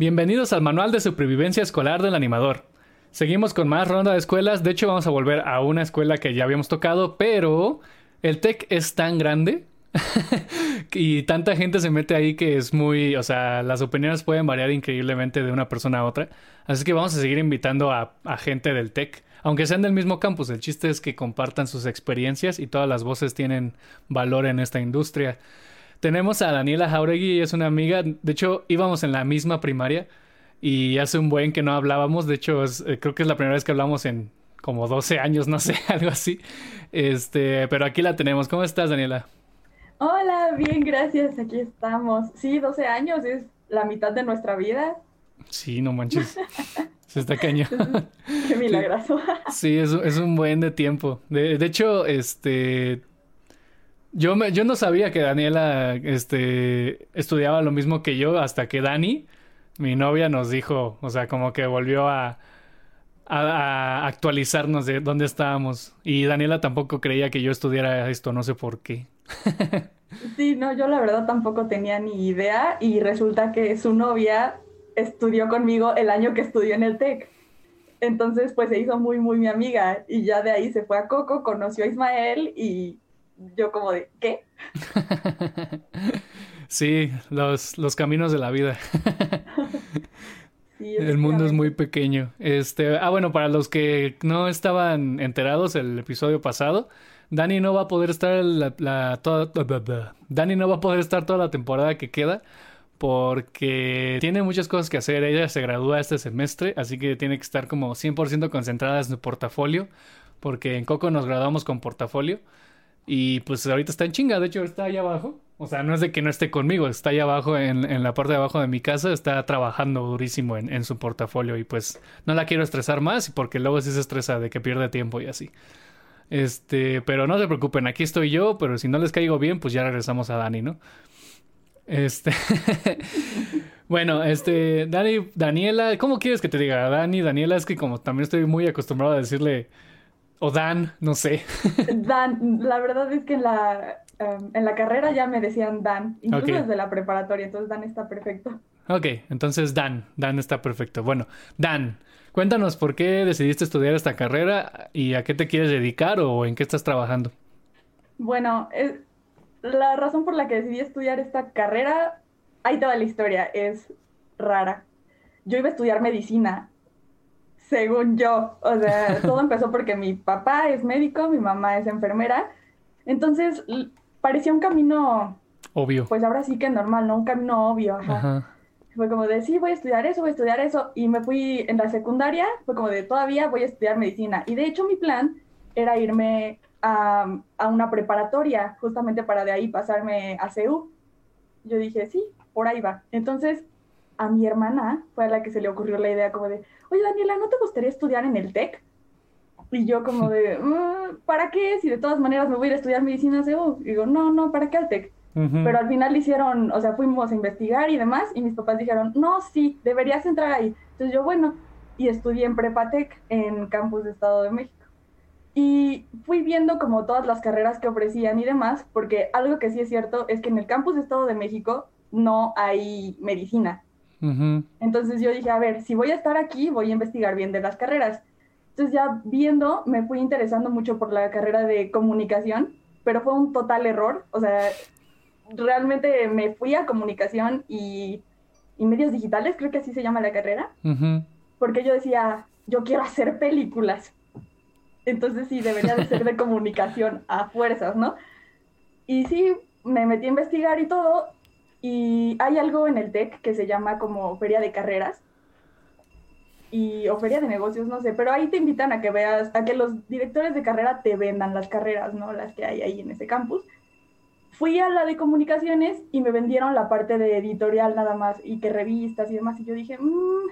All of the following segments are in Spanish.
Bienvenidos al Manual de Supervivencia Escolar del Animador. Seguimos con más ronda de escuelas. De hecho, vamos a volver a una escuela que ya habíamos tocado, pero el TEC es tan grande y tanta gente se mete ahí que es muy, o sea, las opiniones pueden variar increíblemente de una persona a otra. Así que vamos a seguir invitando a, gente del TEC, aunque sean del mismo campus. El chiste es que compartan sus experiencias y todas las voces tienen valor en esta industria. Tenemos a Daniela Jauregui, es una amiga, de hecho íbamos en la misma primaria y hace un buen que no hablábamos, de hecho eh, creo que es la primera vez que hablamos en como 12 años, no sé, algo así. Este, pero aquí la tenemos. ¿Cómo estás, Daniela? Hola, bien, gracias, aquí estamos. Sí, 12 años es la mitad de nuestra vida. Sí, no manches. Se está cañón. Qué milagroso. Sí, es, es un buen de tiempo. De, de hecho, este, yo, me, yo no sabía que Daniela este, estudiaba lo mismo que yo hasta que Dani, mi novia, nos dijo, o sea, como que volvió a, a, actualizarnos de dónde estábamos. Y Daniela tampoco creía que yo estudiara esto, no sé por qué. sí, no, yo la verdad tampoco tenía ni idea y resulta que su novia estudió conmigo el año que estudió en el TEC. Entonces, pues se hizo muy, muy mi amiga y ya de ahí se fue a Coco, conoció a Ismael y yo como de, ¿qué? sí, los, los caminos de la vida. el mundo es muy pequeño. Este, ah, bueno, para los que no estaban enterados el episodio pasado, Dani no va a poder estar la, toda, Dani no va a poder estar toda la temporada que queda porque tiene muchas cosas que hacer. Ella se gradúa este semestre, así que tiene que estar como 100% concentrada en su portafolio, porque en Coco nos graduamos con portafolio. Y pues ahorita está en chinga, de hecho está allá abajo. O sea, no es de que no esté conmigo, está allá abajo en, la parte de abajo de mi casa, está trabajando durísimo en, su portafolio y pues no la quiero estresar más porque luego sí se estresa de que pierde tiempo y así. Este, pero no se preocupen, aquí estoy yo, pero si no les caigo bien, pues ya regresamos a Dani, ¿no? Este. bueno, este, Dani, Daniela, ¿cómo quieres que te diga? Dani, Daniela, es que como también estoy muy acostumbrado a decirle o Dan, no sé. Dan, la verdad es que en la, em, en la carrera ya me decían Dan, incluso desde la preparatoria, entonces Dan está perfecto. Ok, entonces Dan, Dan está perfecto. Bueno, Dan, cuéntanos por qué decidiste estudiar esta carrera y a qué te quieres dedicar o en qué estás trabajando. Bueno, la razón por la que decidí estudiar esta carrera, ahí toda la historia, es rara. Yo iba a estudiar medicina según yo. O sea, todo empezó porque mi papá es médico, mi mamá es enfermera. Entonces, parecía un camino... Obvio. Pues ahora sí que normal, ¿no? Un camino obvio. Ajá. Fue como de, sí, voy a estudiar eso, voy a estudiar eso. Y me fui en la secundaria, fue como de, todavía voy a estudiar medicina. Y de hecho mi plan era irme a, a una preparatoria, justamente para de ahí pasarme a CEU. Yo dije, sí, por ahí va. Entonces, a mi hermana fue a la que se le ocurrió la idea como de, oye Daniela, ¿no te gustaría estudiar en el TEC? Y yo como de, mm, ¿para qué? Si de todas maneras me voy a ir a estudiar medicina CEU. Y digo, no, no, ¿para qué al TEC? Pero al final hicieron, o sea, fuimos a investigar y demás, y mis papás dijeron, no, sí, deberías entrar ahí. Entonces yo, bueno, y estudié en Prepatec en Campus de Estado de México. Y fui viendo como todas las carreras que ofrecían y demás, porque algo que sí es cierto es que en el Campus de Estado de México no hay medicina. Entonces yo dije, a ver, si voy a estar aquí, voy a investigar bien de las carreras. Entonces ya viendo, me fui interesando mucho por la carrera de comunicación, pero fue un total error. O sea, realmente me fui a comunicación y, medios digitales, creo que así se llama la carrera, porque yo decía, yo quiero hacer películas. Entonces sí, debería de ser de comunicación a fuerzas, ¿no? Y sí, me metí a investigar y todo, y hay algo en el TEC que se llama como feria de carreras y, o feria de negocios, no sé, pero ahí te invitan a que veas, a que los directores de carrera te vendan las carreras, ¿no? Las que hay ahí en ese campus. Fui a la de comunicaciones y me vendieron la parte de editorial nada más y que revistas y demás. Y yo dije, mmm,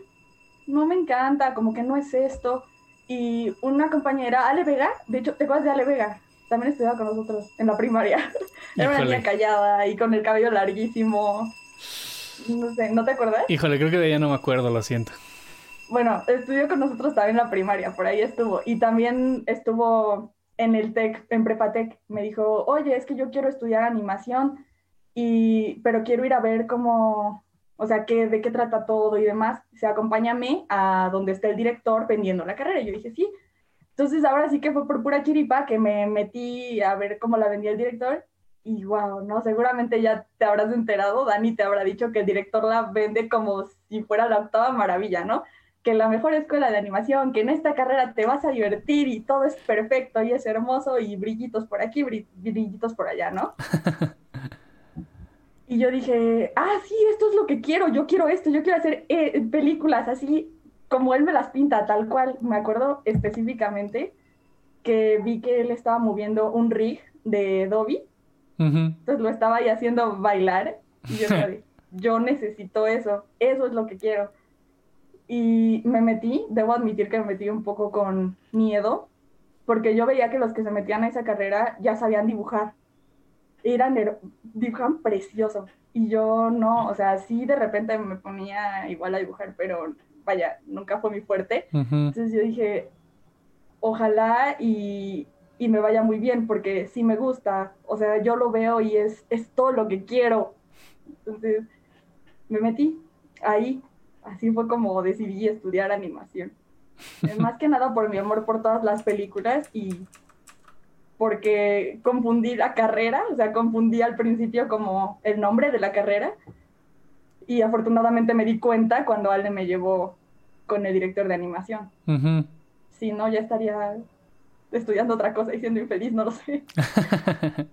no me encanta, como que no es esto. Y una compañera, Ale Vega, de hecho, ¿te acuerdas de Ale Vega? También estudiaba con nosotros en la primaria. Era una niña callada y con el cabello larguísimo. No sé, ¿no te acuerdas? Híjole, creo que de ella no me acuerdo, lo siento. Bueno, estudió con nosotros también en la primaria, por ahí estuvo. Y también estuvo en el TEC, en Prepatec. Me dijo, oye, es que yo quiero estudiar animación, y, pero quiero ir a ver cómo, o sea, ¿qué, de qué trata todo y demás. Se acompáñame a donde está el director vendiendo la carrera. Y yo dije, sí. Entonces ahora sí que fue por pura chiripa que me metí a ver cómo la vendía el director. Y wow, ¿no? Seguramente ya te habrás enterado, Dani te habrá dicho que el director la vende como si fuera la octava maravilla, ¿no? Que la mejor escuela de animación, que en esta carrera te vas a divertir y todo es perfecto y es hermoso y brillitos por aquí, brillitos por allá, ¿no? Y yo dije, ah, sí, esto es lo que quiero, yo quiero esto, yo quiero hacer eh, películas así como él me las pinta, tal cual. Me acuerdo específicamente que vi que él estaba moviendo un rig de Dobby, entonces lo estaba ahí haciendo bailar y yo dije, yo necesito eso, eso es lo que quiero. Y me metí, debo admitir que me metí un poco con miedo, porque yo veía que los que se metían a esa carrera ya sabían dibujar eran, dibujan precioso. Y yo no, o sea, sí de repente me ponía igual a dibujar, pero vaya, nunca fue mi fuerte. Entonces yo dije, ojalá y, y, me vaya muy bien, porque sí me gusta, o sea, yo lo veo y es, es todo lo que quiero. Entonces me metí ahí, así fue como decidí estudiar animación. Más que nada por mi amor por todas las películas y porque confundí la carrera, o sea, confundí al principio como el nombre de la carrera y afortunadamente me di cuenta cuando Ale me llevó con el director de animación. Si no, ya estaría estudiando otra cosa y siendo infeliz, no lo sé.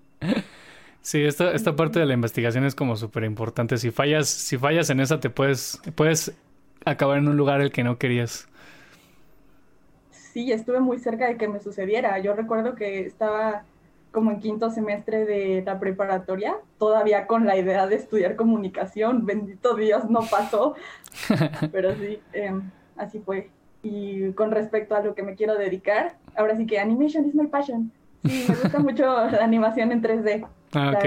sí, esta, esta parte de la investigación es como súper importante. Si fallas, si fallas en esa, te puedes, puedes acabar en un lugar el que no querías sí, estuve muy cerca de que me sucediera. Yo recuerdo que estaba como en quinto semestre de la preparatoria, todavía con la idea de estudiar comunicación. Bendito Dios, no pasó. Pero sí, em, así fue. Y con respecto a lo que me quiero dedicar, ahora sí que animation is my passion. Sí, me gusta mucho la animación en 3D. Ah,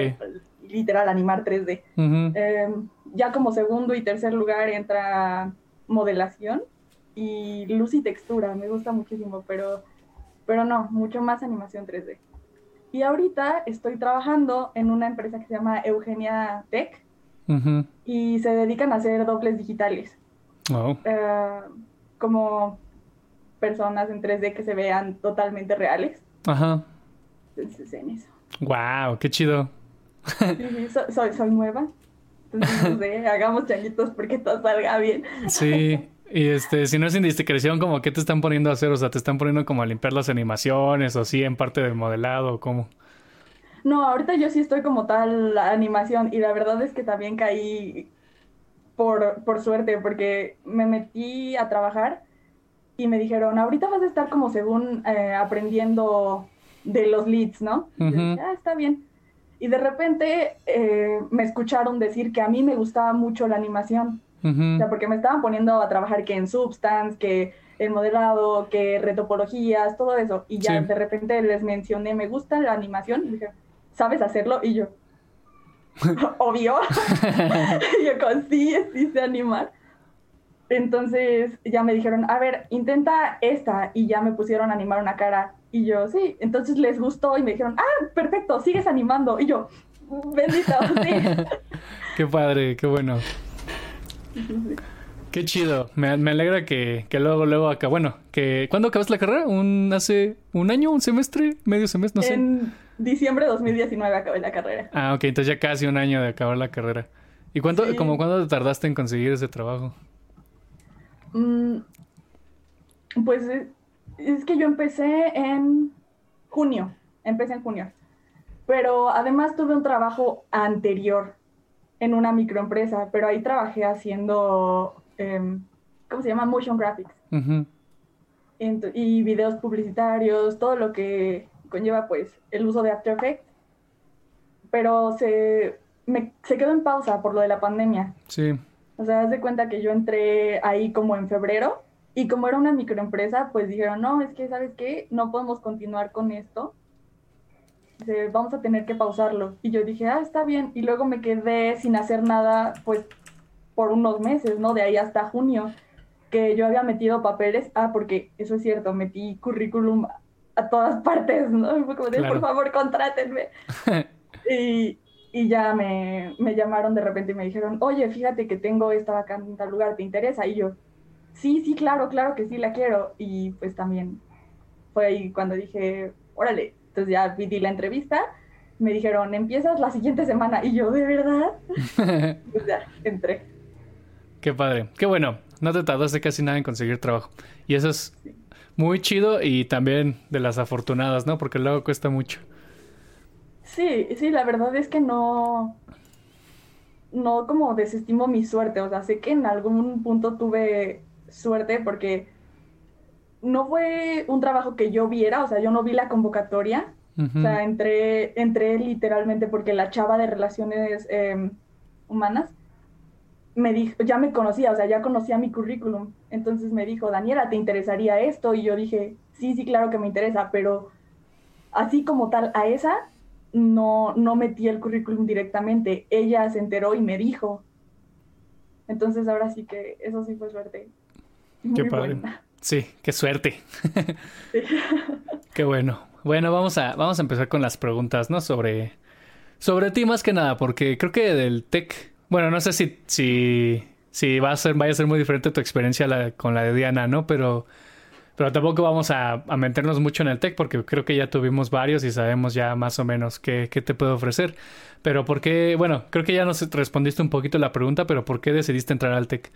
literal, animar 3D. Em, ya como segundo y tercer lugar entra modelación y luz y textura, me gusta muchísimo, pero, pero no, mucho más animación 3D. Y ahorita estoy trabajando en una empresa que se llama Eugenia Tech y se dedican a hacer dobles digitales. Eh, como personas en 3D que se vean totalmente reales. Ajá. Entonces, en eso. ¡Wow! ¡Qué chido! Sí, soy, soy nueva. Entonces, hagamos changuitos porque todo salga bien. Sí. Y este, si no es indiscreción, como qué te están poniendo a hacer, o sea, te están poniendo como a limpiar las animaciones, o sí en parte del modelado, o cómo. No, ahorita yo sí estoy como tal la animación, y la verdad es que también caí por, por suerte, porque me metí a trabajar y me dijeron, ahorita vas a estar como según eh, aprendiendo de los leads, ¿no? Y dije, ah, está bien. Y de repente eh, me escucharon decir que a mí me gustaba mucho la animación. O sea, porque me estaban poniendo a trabajar que en Substance, que el modelado, que retopologías, todo eso. Y ya de repente les mencioné, me gusta la animación. Y dije, ¿sabes hacerlo? Y yo, obvio. y yo con sí, sí sé animar. Entonces ya me dijeron, a ver, intenta esta. Y ya me pusieron a animar una cara. Y yo, sí. Entonces les gustó y me dijeron, ah, perfecto, sigues animando. Y yo, bendito, sí. qué padre, qué bueno. Qué chido. Me, alegra que, luego, luego acá. Bueno, que ¿cuándo acabas la carrera? ¿Un hace un año, un semestre, medio semestre? No sé. En diciembre de 2019 acabé la carrera. Ah, ok, entonces ya casi un año de acabar la carrera. ¿Y cuánto, como cuándo te tardaste en conseguir ese trabajo? Mm, pues es que yo empecé en junio. Empecé en junio. Pero además tuve un trabajo anterior en una microempresa, pero ahí trabajé haciendo, em, ¿cómo se llama? Motion graphics. y videos publicitarios, todo lo que conlleva pues el uso de After Effects. Pero se, me, se quedó en pausa por lo de la pandemia. Sí. O sea, haz de cuenta que yo entré ahí como en febrero y como era una microempresa, pues dijeron, no, es que, ¿sabes qué? No podemos continuar con esto vamos a tener que pausarlo. Y yo dije, ah, está bien. Y luego me quedé sin hacer nada, pues, por unos meses, ¿no? De ahí hasta junio, que yo había metido papeles. Ah, porque eso es cierto, metí currículum a todas partes, ¿no? como de, por favor, contrátenme. y, y ya me, me, llamaron de repente y me dijeron, oye, fíjate que tengo esta vacante en tal lugar, ¿te interesa? Y yo, sí, sí, claro, claro que sí la quiero. Y pues también fue ahí cuando dije, órale, entonces ya di la entrevista, me dijeron, empiezas la siguiente semana. Y yo, ¿de verdad? pues ya, entré. Qué padre, qué bueno, no te tardaste casi nada en conseguir trabajo. Y eso es muy chido y también de las afortunadas, ¿no? Porque luego cuesta mucho. Sí, sí, la verdad es que no, no como desestimo mi suerte, o sea, sé que en algún punto tuve suerte porque no fue un trabajo que yo viera, o sea, yo no vi la convocatoria, o sea, entré, entré literalmente porque la chava de relaciones em, humanas me dijo, ya me conocía, o sea, ya conocía mi currículum, entonces me dijo, Daniela, ¿te interesaría esto? Y yo dije, sí, sí, claro que me interesa, pero así como tal, a esa no, no metí el currículum directamente. Ella se enteró y me dijo. Entonces ahora sí que eso sí fue suerte. qué padre. Sí, qué suerte. qué bueno. Bueno, vamos a, vamos a empezar con las preguntas, ¿no? Sobre, sobre ti más que nada, porque creo que del tech, bueno, no sé si, si, si va a ser, vaya a ser muy diferente tu experiencia con la de Diana, ¿no? Pero pero tampoco vamos a, meternos mucho en el tech porque creo que ya tuvimos varios y sabemos ya más o menos qué, te puedo ofrecer. Pero ¿por qué? Bueno, creo que ya nos respondiste un poquito la pregunta, pero ¿por qué decidiste entrar al tech?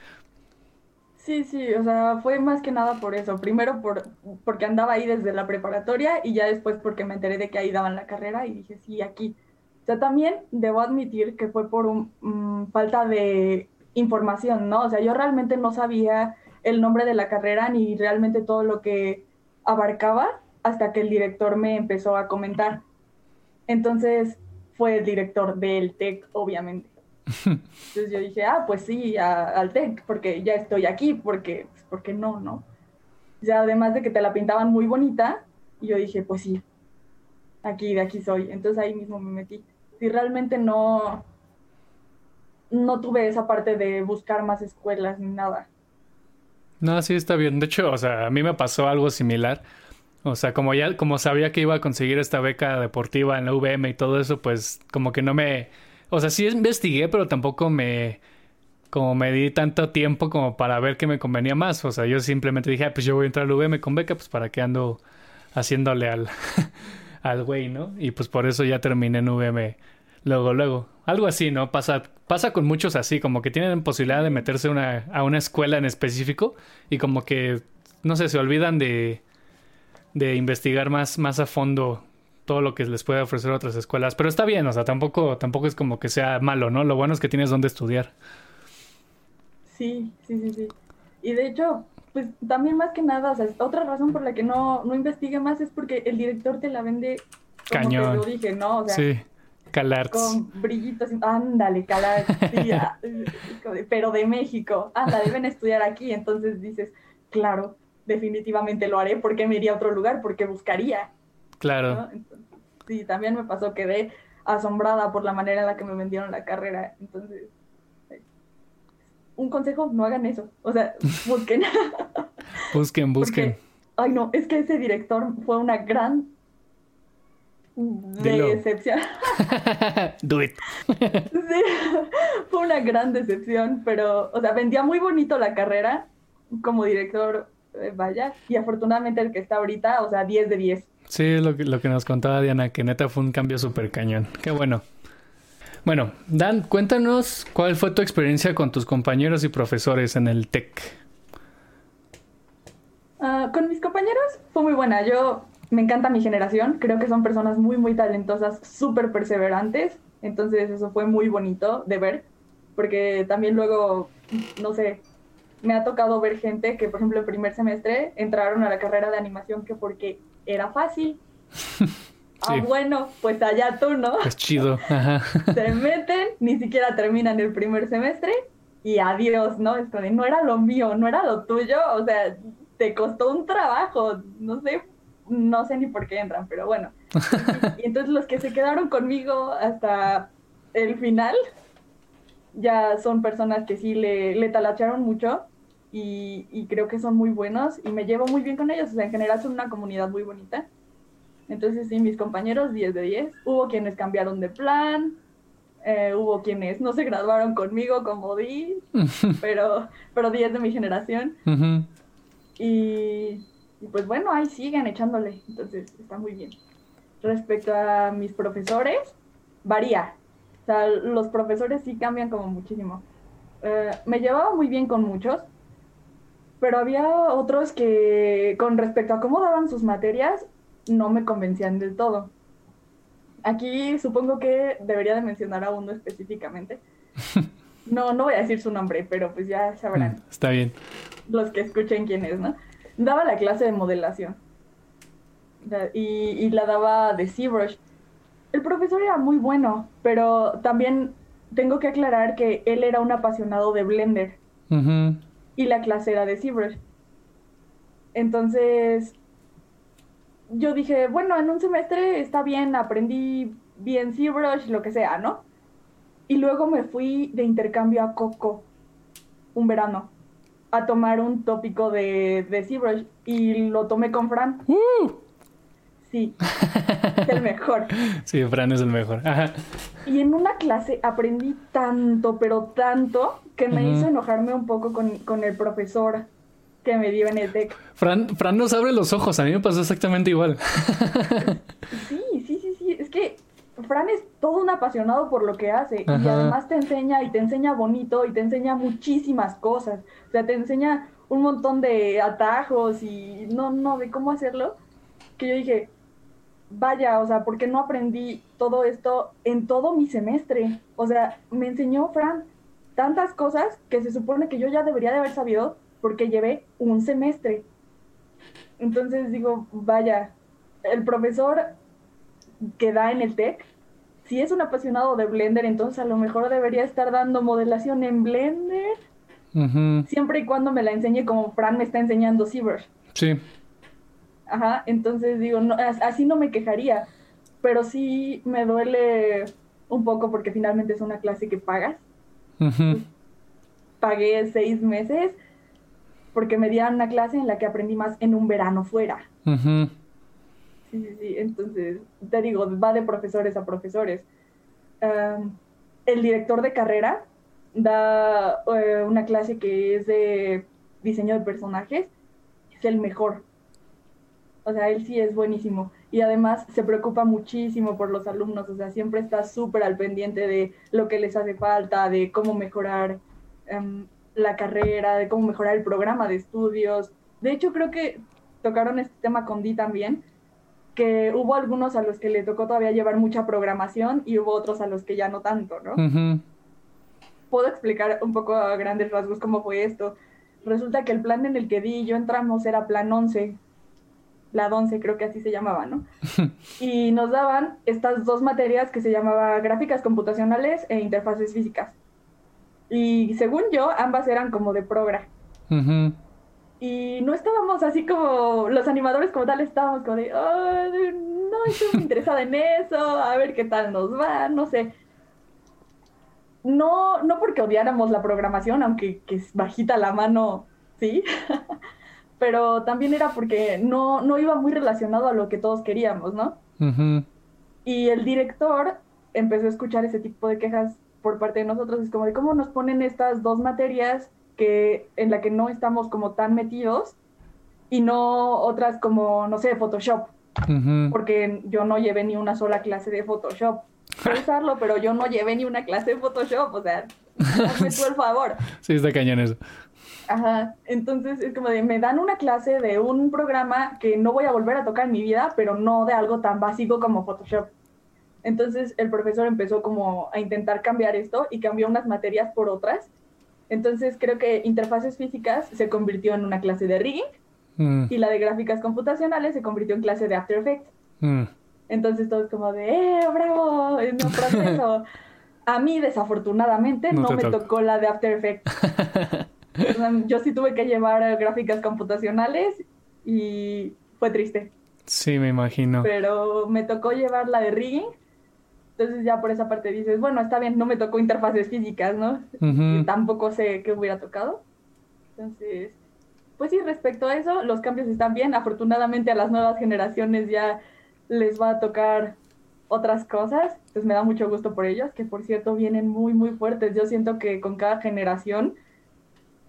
Sí, sí, o sea, fue más que nada por eso. Primero por, porque andaba ahí desde la preparatoria y ya después porque me enteré de que ahí daban la carrera y dije, sí, aquí. Sea, también debo admitir que fue por un, mm, falta de información, ¿no? O sea, yo realmente no sabía el nombre de la carrera ni realmente todo lo que abarcaba hasta que el director me empezó a comentar. Entonces fue el director del TEC, obviamente. Entonces yo dije, ah, pues sí, al TEC, porque ya estoy aquí, porque, pues, porque no, ¿no? Ya además de que te la pintaban muy bonita, yo dije, pues sí, aquí, de aquí soy. Entonces ahí mismo me metí. Si realmente no, no tuve esa parte de buscar más escuelas ni nada. No, sí está bien. De hecho, o sea, a mí me pasó algo similar. O sea, como ya, como sabía que iba a conseguir esta beca deportiva en la VM y todo eso, pues como que no me, o sea, sí investigué, pero tampoco me, como me di tanto tiempo como para ver qué me convenía más. O sea, yo simplemente dije, ah, pues yo voy a entrar al VM con beca, pues para qué ando haciéndole al, al güey, ¿no? Y pues por eso ya terminé en VM luego, luego. Algo así, ¿no? Pasa, pasa con muchos así, como que tienen posibilidad de meterse una, a una escuela en específico y como que, no sé, se olvidan de, de investigar más, más a fondo todo lo que les puede ofrecer otras escuelas. Pero está bien, o sea, tampoco, tampoco es como que sea malo, ¿no? Lo bueno es que tienes donde estudiar. Sí, sí, sí, sí. Y de hecho, pues también más que nada, o sea, otra razón por la que no, no investigue más es porque el director te la vende como Cañón. te lo dije, ¿no? O sea, sí. Con brillitos. Ándale, Calarts. pero de México. Anda, deben estudiar aquí. Entonces dices, claro, definitivamente lo haré. porque me iría a otro lugar? Porque buscaría. Claro. sí, también me pasó, quedé asombrada por la manera en la que me vendieron la carrera. Entonces, un consejo, no hagan eso. O sea, busquen. busquen, busquen. ay, no, es que ese director fue una gran de decepción. Do it. sí, fue una gran decepción, pero, o sea, vendía muy bonito la carrera como director, eh, vaya, y afortunadamente el que está ahorita, o sea, 10 de 10. Sí, lo que, lo que nos contaba Diana, que neta fue un cambio súper cañón. Qué bueno. Bueno, Dan, cuéntanos cuál fue tu experiencia con tus compañeros y profesores en el TEC. Ah, con mis compañeros fue muy buena. Yo me encanta mi generación, creo que son personas muy, muy talentosas, súper perseverantes, entonces eso fue muy bonito de ver, porque también luego, no sé, me ha tocado ver gente que, por ejemplo, en primer semestre entraron a la carrera de animación que porque era fácil. Ah, bueno, pues allá tú, ¿no? Es chido. Se meten, ni siquiera terminan el primer semestre y adiós, ¿no? Es como, no era lo mío, no era lo tuyo, o sea, te costó un trabajo, no sé, no sé ni por qué entran, pero bueno. Y, entonces los que se quedaron conmigo hasta el final ya son personas que sí le, le talacharon mucho y, creo que son muy buenos y me llevo muy bien con ellos. O sea, en general son una comunidad muy bonita. Entonces, sí, mis compañeros 10 de 10. Hubo quienes cambiaron de plan, Eh, hubo quienes no se graduaron conmigo como di, pero, pero 10 de mi generación. y, y pues bueno, ahí siguen echándole, entonces está muy bien. Respecto a mis profesores, varía. O sea, los profesores sí cambian como muchísimo. Eh, me llevaba muy bien con muchos, pero había otros que con respecto a cómo daban sus materias no me convencían del todo. Aquí supongo que debería de mencionar a uno específicamente. No, no voy a decir su nombre, pero pues ya sabrán. Mm, está bien. Los que escuchen quién es, ¿no? Daba la clase de modelación. Y, y la daba de ZBrush. El profesor era muy bueno, pero también tengo que aclarar que él era un apasionado de Blender. Y la clase era de ZBrush. Entonces, yo dije, bueno, en un semestre está bien, aprendí bien ZBrush, lo que sea, ¿no? Y luego me fui de intercambio a Coco, un verano, a tomar un tópico de, de ZBrush y lo tomé con Fran. ¡Uh! Sí, es el mejor. Sí, Fran es el mejor. Y en una clase aprendí tanto, pero tanto, que me hizo enojarme un poco con, con, el profesor que me dio en el TEC. Fran, Fran nos abre los ojos, a mí me pasó exactamente igual. Sí, sí, sí, sí, es que Fran es todo un apasionado por lo que hace y además te enseña y te enseña bonito y te enseña muchísimas cosas. O sea, te enseña un montón de atajos y no, no, de cómo hacerlo. Que yo dije, vaya, o sea, ¿por qué no aprendí todo esto en todo mi semestre? O sea, me enseñó Fran tantas cosas que se supone que yo ya debería de haber sabido porque llevé un semestre. Entonces digo, vaya, el profesor que da en el TEC, si es un apasionado de Blender, entonces a lo mejor debería estar dando modelación en Blender. Siempre y cuando me la enseñe como Fran me está enseñando ZBrush. Sí. Ajá, entonces digo, no, así no me quejaría, pero sí me duele un poco porque finalmente es una clase que pagas. Pagué seis meses porque me dieron una clase en la que aprendí más en un verano fuera. Sí, sí, sí, entonces te digo, va de profesores a profesores. el director de carrera da eh, una clase que es de diseño de personajes, es el mejor o sea, él sí es buenísimo. Y además se preocupa muchísimo por los alumnos, o sea, siempre está súper al pendiente de lo que les hace falta, de cómo mejorar em, la carrera, de cómo mejorar el programa de estudios. De hecho, creo que tocaron este tema con Di también, que hubo algunos a los que le tocó todavía llevar mucha programación y hubo otros a los que ya no tanto, ¿no? Puedo explicar un poco a grandes rasgos cómo fue esto. Resulta que el plan en el que Di y yo entramos era plan 11, la 11 creo que así se llamaba, ¿no? y nos daban estas dos materias que se llamaba gráficas computacionales e interfaces físicas. Y según yo, ambas eran como de progra. Y no estábamos así como, los animadores como tal, estábamos como de, no estoy muy interesada en eso, a ver qué tal nos va, no sé. No, no porque odiáramos la programación, aunque que es bajita la mano, sí. pero también era porque no, no iba muy relacionado a lo que todos queríamos, ¿no? Y el director empezó a escuchar ese tipo de quejas por parte de nosotros, es como de cómo nos ponen estas dos materias que en la que no estamos como tan metidos y no otras como, no sé, Photoshop, porque yo no llevé ni una sola clase de Photoshop. Puedo usarlo, pero yo no llevé ni una clase de Photoshop, o sea, hazme tú el favor. Sí, está cañón eso. Ajá, entonces es como de, me dan una clase de un programa que no voy a volver a tocar en mi vida, pero no de algo tan básico como Photoshop. Entonces el profesor empezó como a intentar cambiar esto y cambió unas materias por otras. Entonces creo que interfaces físicas se convirtió en una clase de rigging mm. y la de gráficas computacionales se convirtió en clase de After Effects. Mm. Entonces todo es como de, ¡eh, bravo! En un proceso. a mí desafortunadamente no, me tocó la de After Effects. Yo sí tuve que llevar gráficas computacionales y fue triste. Sí, me imagino. Pero me tocó llevar la de rigging. Entonces ya por esa parte dices, bueno, está bien, no me tocó interfaces físicas, ¿no? y tampoco sé qué hubiera tocado. Entonces, pues sí, respecto a eso, los cambios están bien. Afortunadamente a las nuevas generaciones ya les va a tocar otras cosas, pues me da mucho gusto por ellos, que por cierto vienen muy, muy fuertes. Yo siento que con cada generación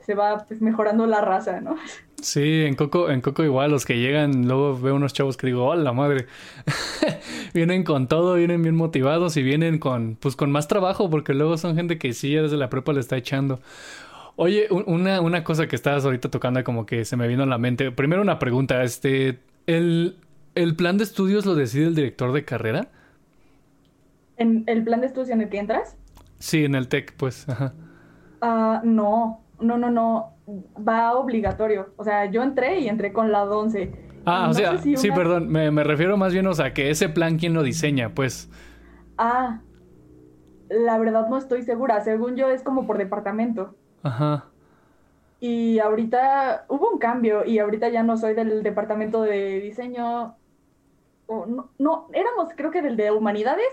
se va pues, mejorando la raza, ¿no? Sí, en Coco, en Coco igual, los que llegan, luego veo unos chavos que digo, hola madre, vienen con todo, vienen bien motivados y vienen con, pues con más trabajo, porque luego son gente que sí, desde la prepa le está echando. Oye, una, una cosa que estabas ahorita tocando como que se me vino a la mente. Primero una pregunta, este, ¿el, el plan de estudios lo decide el director de carrera? ¿En el plan de estudios en el que entras? Sí, en el TEC, pues, ajá. Ah, no, no, no, no, va obligatorio. O sea, yo entré y entré con la 11. Ah, o sea, sí, perdón, me, me, refiero más bien, o sea, que ese plan, ¿quién lo diseña? Pues... Ah, la verdad no estoy segura. Según yo, es como por departamento. Ajá. Y ahorita hubo un cambio y ahorita ya no soy del departamento de diseño. no, no, éramos creo que del de humanidades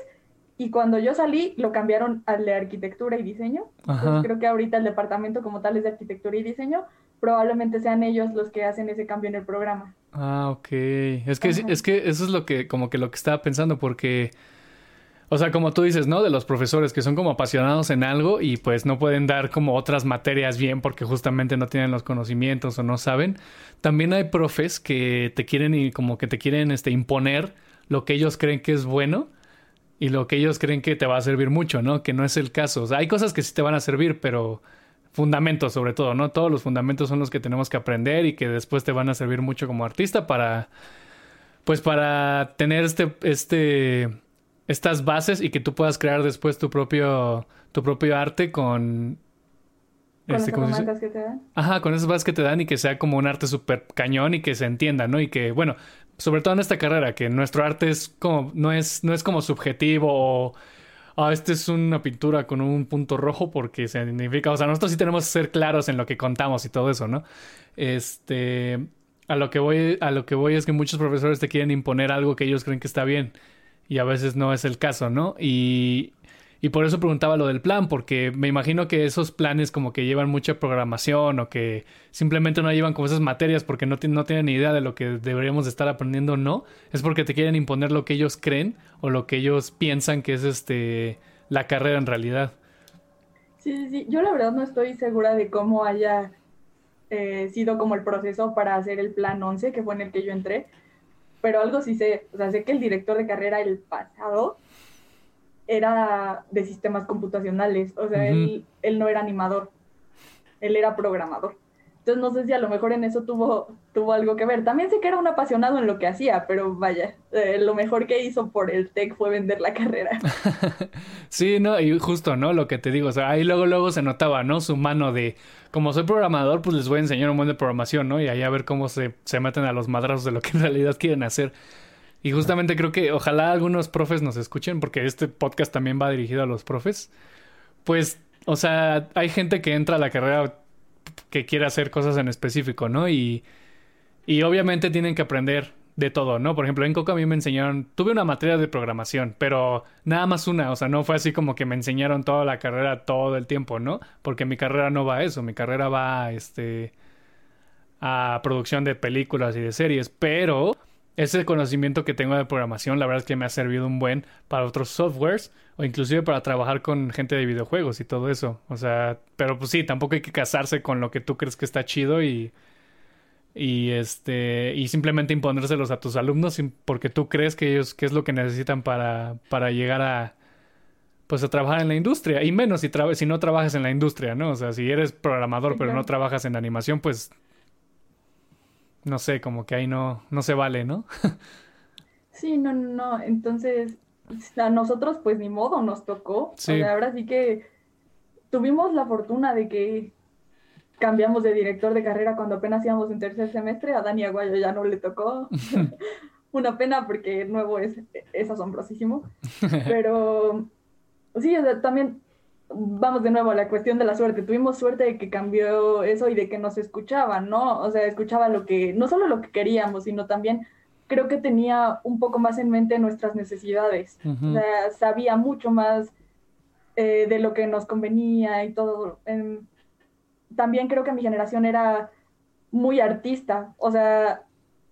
y cuando yo salí, lo cambiaron al de arquitectura y diseño. Entonces creo que ahorita el departamento como tal es de arquitectura y diseño. Probablemente sean ellos los que hacen ese cambio en el programa. Ah, ok. Es que, es que eso es lo que, como que lo que estaba pensando, porque, o sea, como tú dices, ¿no? De los profesores que son como apasionados en algo y pues no pueden dar como otras materias bien porque justamente no tienen los conocimientos o no saben. También hay profes que te quieren y como que te quieren este, imponer lo que ellos creen que es bueno y lo que ellos creen que te va a servir mucho, ¿no? Que no es el caso. O sea, hay cosas que sí te van a servir, pero fundamentos sobre todo, ¿no? Todos los fundamentos son los que tenemos que aprender y que después te van a servir mucho como artista para, pues para tener este, este, estas bases y que tú puedas crear después tu propio, tu propio arte con... Con este, esas que te dan. Ajá, con esas bases que te dan y que sea como un arte súper cañón y que se entienda, ¿no? Y que, bueno, sobre todo en esta carrera, que nuestro arte es como, no es, no es como subjetivo o, ah, este es una pintura con un punto rojo porque significa, o sea, nosotros sí tenemos que ser claros en lo que contamos y todo eso, ¿no? Este, a lo que voy, a lo que voy es que muchos profesores te quieren imponer algo que ellos creen que está bien y a veces no es el caso, ¿no? Y, y por eso preguntaba lo del plan, porque me imagino que esos planes como que llevan mucha programación o que simplemente no llevan como esas materias porque no, no tienen ni idea de lo que deberíamos estar aprendiendo o no. Es porque te quieren imponer lo que ellos creen o lo que ellos piensan que es este la carrera en realidad. Sí, sí, sí. Yo la verdad no estoy segura de cómo haya eh, sido como el proceso para hacer el plan 11, que fue en el que yo entré. Pero algo sí sé, o sea, sé que el director de carrera el pasado era de sistemas computacionales, o sea, él, él no era animador, él era programador. Entonces no sé si a lo mejor en eso tuvo, tuvo algo que ver. También sé que era un apasionado en lo que hacía, pero vaya, eh, lo mejor que hizo por el tech fue vender la carrera. sí, no, y justo, ¿no? Lo que te digo, o sea, ahí luego, luego se notaba, ¿no? Su mano de, como soy programador, pues les voy a enseñar un buen de programación, ¿no? Y ahí a ver cómo se, se meten a los madrazos de lo que en realidad quieren hacer. Y justamente creo que ojalá algunos profes nos escuchen, porque este podcast también va dirigido a los profes. Pues, o sea, hay gente que entra a la carrera que quiere hacer cosas en específico, ¿no? Y, y obviamente tienen que aprender de todo, ¿no? Por ejemplo, en Coca a mí me enseñaron, tuve una materia de programación, pero nada más una, o sea, no fue así como que me enseñaron toda la carrera todo el tiempo, ¿no? Porque mi carrera no va a eso, mi carrera va este a producción de películas y de series, pero ese conocimiento que tengo de programación, la verdad es que me ha servido un buen para otros softwares o inclusive para trabajar con gente de videojuegos y todo eso. O sea, pero pues sí, tampoco hay que casarse con lo que tú crees que está chido y y este y simplemente imponérselos a tus alumnos porque tú crees que ellos qué es lo que necesitan para para llegar a pues a trabajar en la industria y menos si si no trabajas en la industria, ¿no? O sea, si eres programador pero no trabajas en animación, pues no sé, como que ahí no, no se vale, ¿no? sí, no, no, entonces a nosotros pues ni modo nos tocó. Sí. ahora sí que tuvimos la fortuna de que cambiamos de director de carrera cuando apenas íbamos en tercer semestre, a Dani Aguayo ya no le tocó. Una pena porque el nuevo es, es asombrosísimo. Pero sí, también vamos de nuevo a la cuestión de la suerte. Tuvimos suerte de que cambió eso y de que nos escuchaban, ¿no? O sea, escuchaba lo que, no solo lo que queríamos, sino también creo que tenía un poco más en mente nuestras necesidades. O sea, sabía mucho más eh, de lo que nos convenía y todo. también creo que mi generación era muy artista. O sea,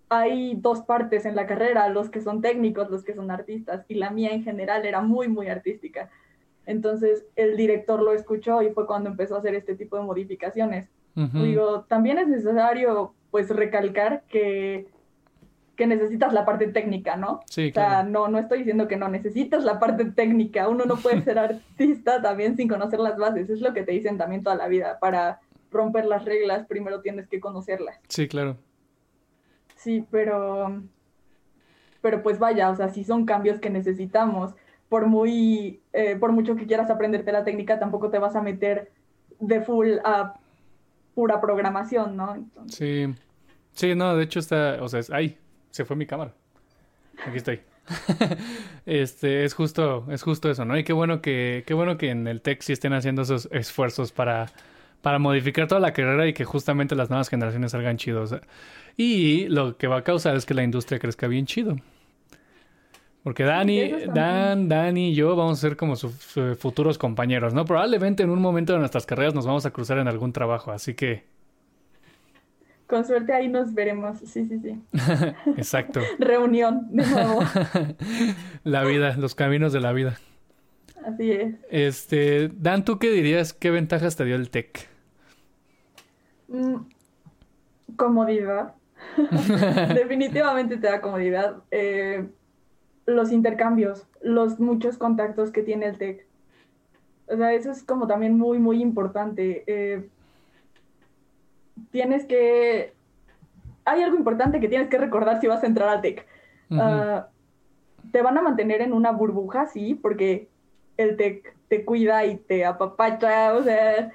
hay dos partes en la carrera, los que son técnicos, los que son artistas, y la mía en general era muy, muy artística. Entonces el director lo escuchó y fue cuando empezó a hacer este tipo de modificaciones. Digo, también es necesario pues recalcar que, que necesitas la parte técnica, ¿no? Sí, o sea, no, no estoy diciendo que no necesitas la parte técnica, uno no puede ser artista también sin conocer las bases, es lo que te dicen también toda la vida, para romper las reglas primero tienes que conocerlas. Sí, claro. Sí, pero, pero pues vaya, o sea, si son cambios que necesitamos. Por muy, eh, por mucho que quieras aprenderte la técnica, tampoco te vas a meter de full a pura programación, ¿no? Sí, sí, no, de hecho está, o sea, es, ay, se fue mi cámara. Aquí estoy. este, es justo, es justo eso, ¿no? Y qué bueno que, qué bueno que en el tech sí estén haciendo esos esfuerzos para, para modificar toda la carrera y que justamente las nuevas generaciones salgan chidos. Y lo que va a causar es que la industria crezca bien chido. Porque Dani, Dan, Dani y yo vamos a ser como sus futuros compañeros, ¿no? Probablemente en un momento de nuestras carreras nos vamos a cruzar en algún trabajo, así que... Con suerte ahí nos veremos, sí, sí, sí. Exacto. Reunión, de nuevo. la vida, los caminos de la vida. Así es. Este, Dan, ¿tú qué dirías? ¿Qué ventajas te dio el tech? Mm, comodidad. Definitivamente te da comodidad. Eh, los intercambios, los muchos contactos que tiene el TEC. O sea, eso es como también muy, muy importante. Eh, tienes que... Hay algo importante que tienes que recordar si vas a entrar al TEC. Ah, te van a mantener en una burbuja, sí, porque el TEC te cuida y te apapacha, o sea,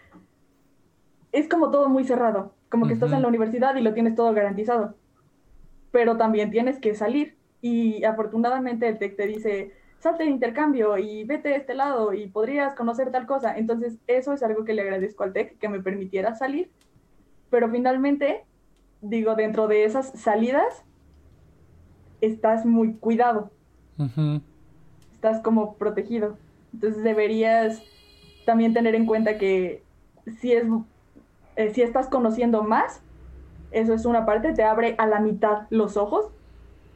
es como todo muy cerrado como que estás en la universidad y lo tienes todo garantizado. Pero también tienes que salir. Y afortunadamente el TEC te dice, salte de intercambio y vete de este lado y podrías conocer tal cosa. Entonces, eso es algo que le agradezco al TEC, que me permitiera salir. Pero finalmente, digo, dentro de esas salidas, estás muy cuidado. Estás como protegido. Entonces, deberías también tener en cuenta que si es eh, si estás conociendo más, eso es una parte, te abre a la mitad los ojos,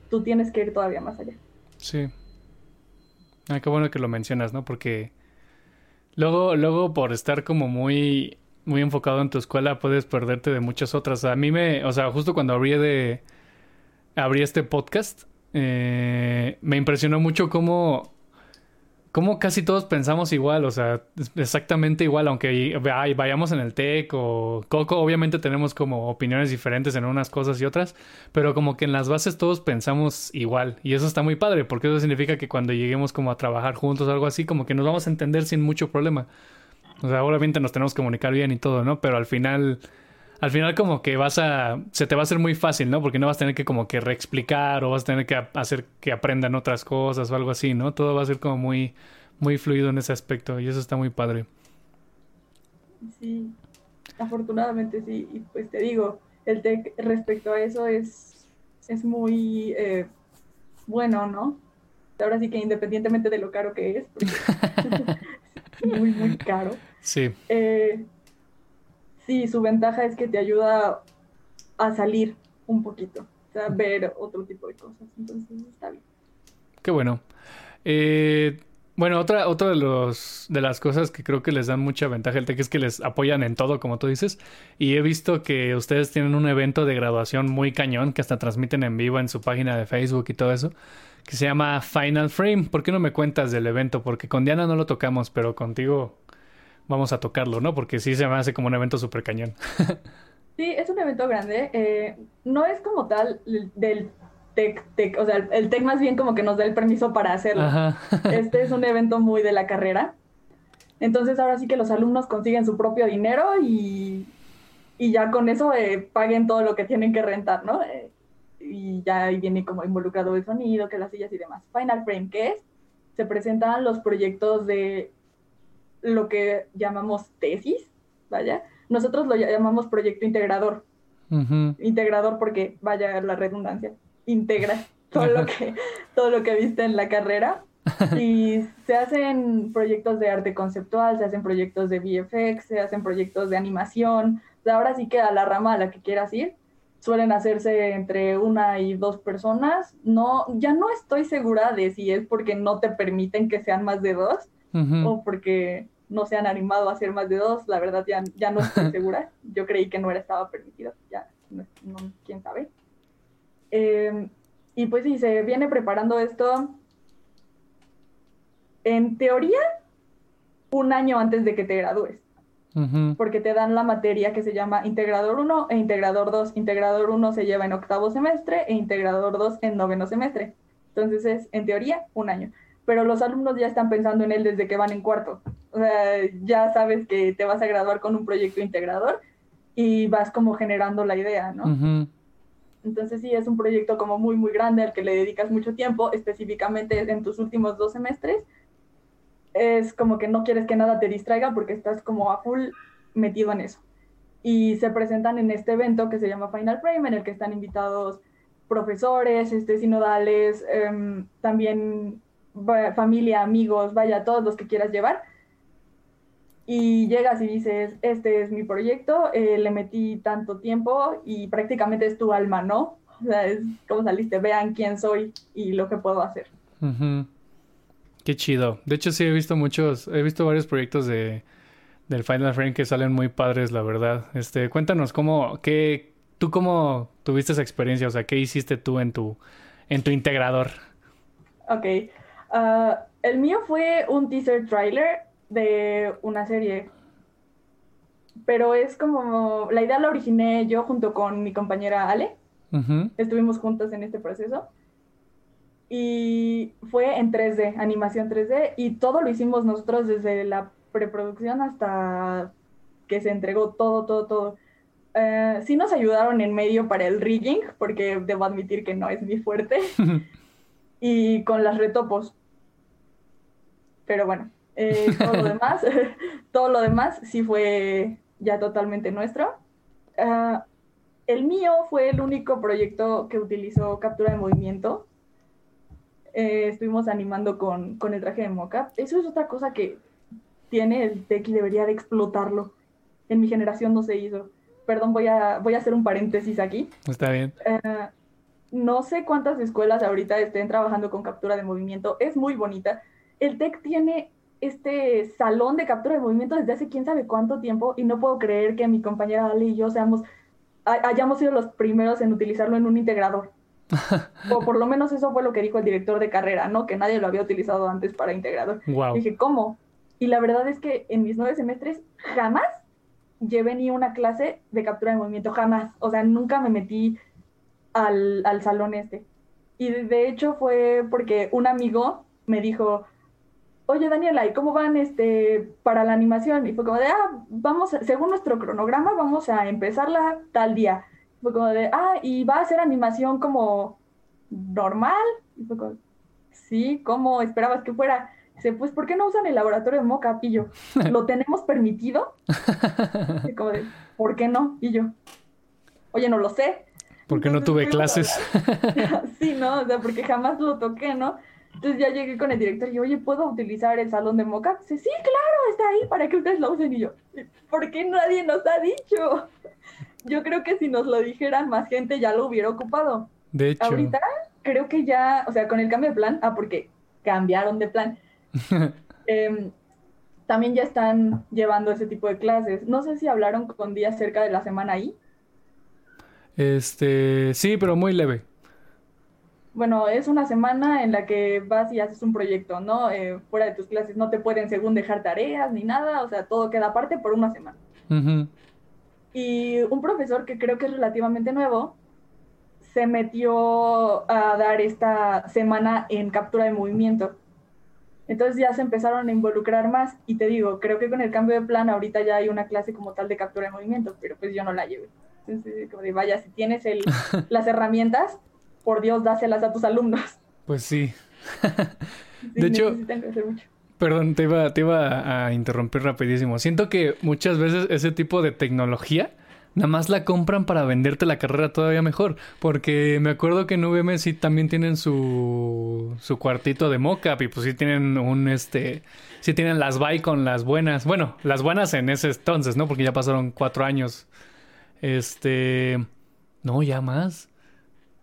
tú tienes que ir todavía más allá. Sí. Ah, qué bueno que lo mencionas, ¿no? Porque luego, luego por estar como muy, muy enfocado en tu escuela, puedes perderte de muchas otras. A mí me, o sea, justo cuando abrí de, abrí este podcast, eh, me impresionó mucho cómo como casi todos pensamos igual, o sea, exactamente igual, aunque vayamos en el tech o Coco, obviamente tenemos como opiniones diferentes en unas cosas y otras, pero como que en las bases todos pensamos igual y eso está muy padre, porque eso significa que cuando lleguemos como a trabajar juntos o algo así, como que nos vamos a entender sin mucho problema. O sea, obviamente nos tenemos que comunicar bien y todo, ¿no? Pero al final al final como que vas a, se te va a hacer muy fácil, ¿no? Porque no vas a tener que como que reexplicar o vas a tener que hacer que aprendan otras cosas o algo así, ¿no? Todo va a ser como muy, muy fluido en ese aspecto y eso está muy padre. Sí, afortunadamente sí. Y pues te digo, el TEC respecto a eso es, es muy eh, bueno, ¿no? Ahora sí que independientemente de lo caro que es, es muy, muy caro. Sí. Eh, sí, su ventaja es que te ayuda a salir un poquito, o sea, ver otro tipo de cosas. Entonces, está bien. Qué bueno. Eh, bueno, otra, otra de, los, de las cosas que creo que les dan mucha ventaja al TEC es que les apoyan en todo, como tú dices. Y he visto que ustedes tienen un evento de graduación muy cañón que hasta transmiten en vivo en su página de Facebook y todo eso, que se llama Final Frame. ¿Por qué no me cuentas del evento? Porque con Diana no lo tocamos, pero contigo vamos a tocarlo, ¿no? Porque sí se me hace como un evento súper cañón. sí, es un evento grande. Eh, no es como tal del tech, tech, o sea, el tech más bien como que nos da el permiso para hacerlo. Este es un evento muy de la carrera. Entonces ahora sí que los alumnos consiguen su propio dinero y, y ya con eso eh, paguen todo lo que tienen que rentar, ¿no? Eh, y ya ahí viene como involucrado el sonido, que las sillas y demás. Final Frame, ¿qué es? Se presentan los proyectos de lo que llamamos tesis, vaya. Nosotros lo llamamos proyecto integrador. Integrador porque, vaya la redundancia, integra todo lo que, todo lo que viste en la carrera. Y se hacen proyectos de arte conceptual, se hacen proyectos de VFX, se hacen proyectos de animación. Ahora sí que a la rama a la que quieras ir. suelen hacerse entre una y dos personas. No, ya no estoy segura de si es porque no te permiten que sean más de dos o porque no se han animado a hacer más de dos. La verdad ya, ya no estoy segura. Yo creí que no era estaba permitido. Ya, no, quién sabe. Em, y pues sí, se viene preparando esto. En teoría, un año antes de que te gradúes. Porque te dan la materia que se llama Integrador 1 e Integrador 2. Integrador 1 se lleva en octavo semestre e Integrador 2 en noveno semestre. Entonces es, en teoría, un año. Pero los alumnos ya están pensando en él desde que van en cuarto. O sea, ya sabes que te vas a graduar con un proyecto integrador y vas como generando la idea, ¿no? Entonces sí, es un proyecto como muy, muy grande al que le dedicas mucho tiempo, específicamente en tus últimos dos semestres es como que no quieres que nada te distraiga porque estás como a full metido en eso. Y se presentan en este evento que se llama Final Frame, en el que están invitados profesores, este, sinodales, em, también familia, amigos, vaya, todos los que quieras llevar. Y llegas y dices, este es mi proyecto, eh, le metí tanto tiempo y prácticamente es tu alma, ¿no? O sea, es como saliste, vean quién soy y lo que puedo hacer. Qué chido. De hecho, sí he visto muchos, he visto varios proyectos de del Final Frame que salen muy padres, la verdad. Este, cuéntanos cómo, qué, tú cómo tuviste esa experiencia, o sea, qué hiciste tú en tu, en tu integrador. Ok. Ah, el mío fue un teaser trailer de una serie. Pero es como, la idea la originé yo junto con mi compañera Ale. Estuvimos juntas en este proceso y fue en 3D, animación 3D, y todo lo hicimos nosotros desde la preproducción hasta que se entregó todo, todo, todo. Eh, sí nos ayudaron en medio para el rigging, porque debo admitir que no es mi fuerte, y con las retopos. Pero bueno, eh, todo lo demás, todo lo demás sí fue ya totalmente nuestro. Eh, el mío fue el único proyecto que utilizó captura de movimiento eh, estuvimos animando con, con, el traje de mocap. Eso es otra cosa que tiene el tech y debería de explotarlo. En mi generación no se hizo. Perdón, voy a, voy a hacer un paréntesis aquí. Está bien. Eh, no sé cuántas escuelas ahorita estén trabajando con captura de movimiento. Es muy bonita. El tech tiene este salón de captura de movimiento desde hace quién sabe cuánto tiempo y no puedo creer que mi compañera Ale y yo seamos, hayamos sido los primeros en utilizarlo en un integrador. o por lo menos eso fue lo que dijo el director de carrera, ¿no? Que nadie lo había utilizado antes para integrador. Dije, ¿cómo? Y la verdad es que en mis nueve semestres jamás llevé ni una clase de captura de movimiento, jamás. O sea, nunca me metí al, al salón este. Y de hecho fue porque un amigo me dijo, oye Daniela, ¿y cómo van este para la animación? Y fue como de, ah, vamos, según nuestro cronograma, vamos a empezarla tal día. Fue como de, ah, y va a ser animación como normal. Y fue como, sí, ¿cómo esperabas que fuera? Dice, pues, ¿por qué no usan el laboratorio de Moca? Y yo, ¿lo tenemos permitido? Y como de, ¿por qué no? Y yo, oye, no lo sé. Porque no tuve clases. sí, ¿no? O sea, porque jamás lo toqué, ¿no? Entonces ya llegué con el director y, oye, ¿puedo utilizar el salón de Moca? Dice, sí, claro, está ahí para que ustedes lo usen. Y yo, ¿por qué nadie nos ha dicho? yo creo que si nos lo dijeran más gente ya lo hubiera ocupado. De hecho. Ahorita creo que ya, o sea, con el cambio de plan, ah, porque cambiaron de plan. Em, también ya están llevando ese tipo de clases. No sé si hablaron con días cerca de la semana ahí. Este, sí, pero muy leve. Bueno, es una semana en la que vas y haces un proyecto, ¿no? Eh, fuera de tus clases no te pueden según dejar tareas ni nada, o sea, todo queda aparte por una semana. Y un profesor que creo que es relativamente nuevo se metió a dar esta semana en captura de movimiento. Entonces ya se empezaron a involucrar más y te digo, creo que con el cambio de plan ahorita ya hay una clase como tal de captura de movimiento, pero pues yo no la llevé. Entonces, como de, vaya, si tienes el, las herramientas, por Dios, dáselas a tus alumnos. Pues sí. de hecho, Perdón, te iba, te iba a interrumpir rapidísimo. Siento que muchas veces ese tipo de tecnología nada más la compran para venderte la carrera todavía mejor. Porque me acuerdo que en VM sí también tienen su, su cuartito de mockup y pues sí tienen un este. Sí tienen las buy con las buenas. Bueno, las buenas en ese entonces, ¿no? Porque ya pasaron cuatro años. Este. No, ya más.